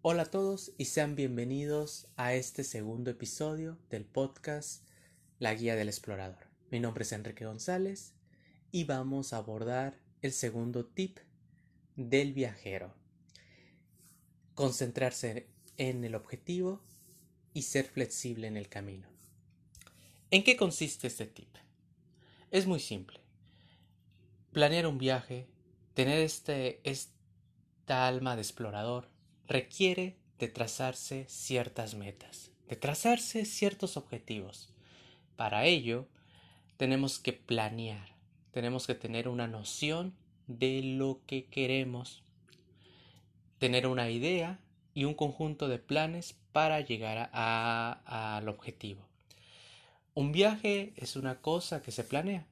Hola a todos y sean bienvenidos a este segundo episodio del podcast La Guía del Explorador. Mi nombre es Enrique González y vamos a abordar el segundo tip del viajero. Concentrarse en el objetivo y ser flexible en el camino. ¿En qué consiste este tip? Es muy simple. Planear un viaje, tener este, esta alma de explorador, requiere de trazarse ciertas metas, de trazarse ciertos objetivos. Para ello, tenemos que planear, tenemos que tener una noción de lo que queremos, tener una idea y un conjunto de planes para llegar al objetivo. Un viaje es una cosa que se planea.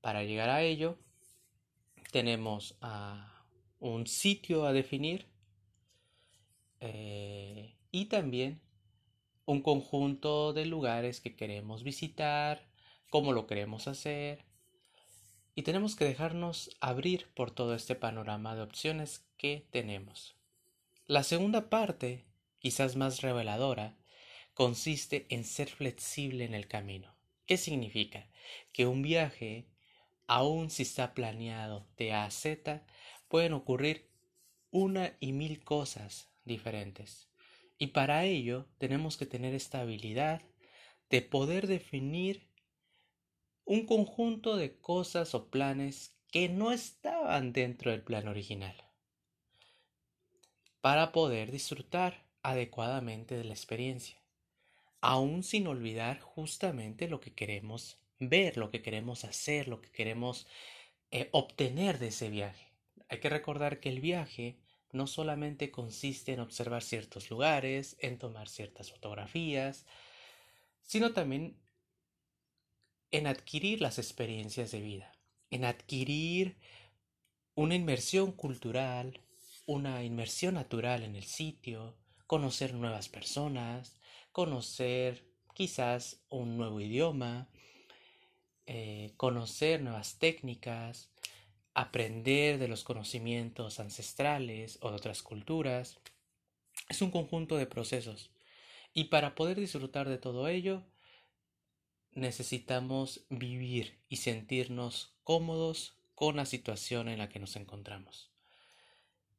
Para llegar a ello, tenemos un sitio a definir, eh, y también un conjunto de lugares que queremos visitar, cómo lo queremos hacer. Y tenemos que dejarnos abrir por todo este panorama de opciones que tenemos. La segunda parte, quizás más reveladora, consiste en ser flexible en el camino. ¿Qué significa? Que un viaje, aun si está planeado de A a Z, pueden ocurrir una y mil cosas diferentes. Y para ello tenemos que tener esta habilidad de poder definir un conjunto de cosas o planes que no estaban dentro del plan original para poder disfrutar adecuadamente de la experiencia, aún sin olvidar justamente lo que queremos ver, lo que queremos hacer, lo que queremos eh, obtener de ese viaje. Hay que recordar que el viaje no solamente consiste en observar ciertos lugares, en tomar ciertas fotografías, sino también en adquirir las experiencias de vida, en adquirir una inmersión cultural, una inmersión natural en el sitio, conocer nuevas personas, conocer quizás un nuevo idioma, eh, conocer nuevas técnicas, aprender de los conocimientos ancestrales o de otras culturas. Es un conjunto de procesos. Y para poder disfrutar de todo ello, necesitamos vivir y sentirnos cómodos con la situación en la que nos encontramos.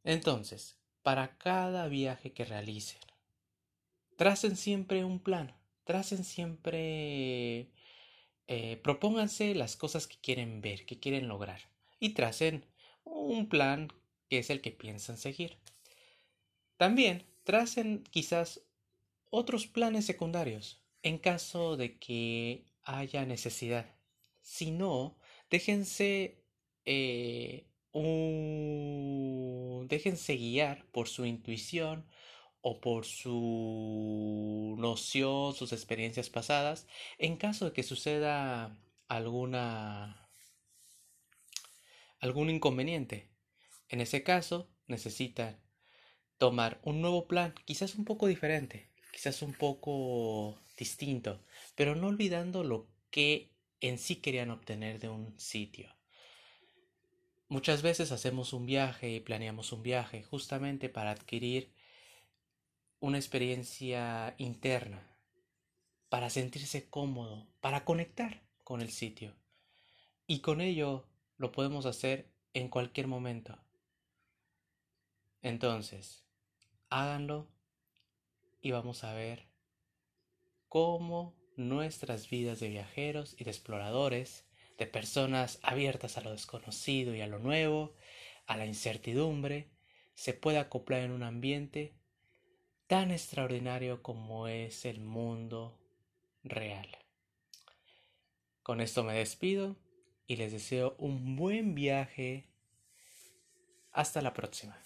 Entonces, para cada viaje que realicen, tracen siempre un plan, tracen siempre, eh, propónganse las cosas que quieren ver, que quieren lograr y tracen un plan que es el que piensan seguir. También tracen quizás otros planes secundarios en caso de que haya necesidad. Si no, déjense eh, déjense guiar por su intuición o por su noción, sus experiencias pasadas, en caso de que suceda alguna algún inconveniente. En ese caso, necesitan tomar un nuevo plan, quizás un poco diferente, quizás un poco distinto, pero no olvidando lo que en sí querían obtener de un sitio. Muchas veces hacemos un viaje y planeamos un viaje justamente para adquirir una experiencia interna, para sentirse cómodo, para conectar con el sitio. Y con ello lo podemos hacer en cualquier momento. Entonces, háganlo y vamos a ver cómo nuestras vidas de viajeros y de exploradores, de personas abiertas a lo desconocido y a lo nuevo, a la incertidumbre, se puede acoplar en un ambiente tan extraordinario como es el mundo real. Con esto me despido y les deseo un buen viaje. Hasta la próxima.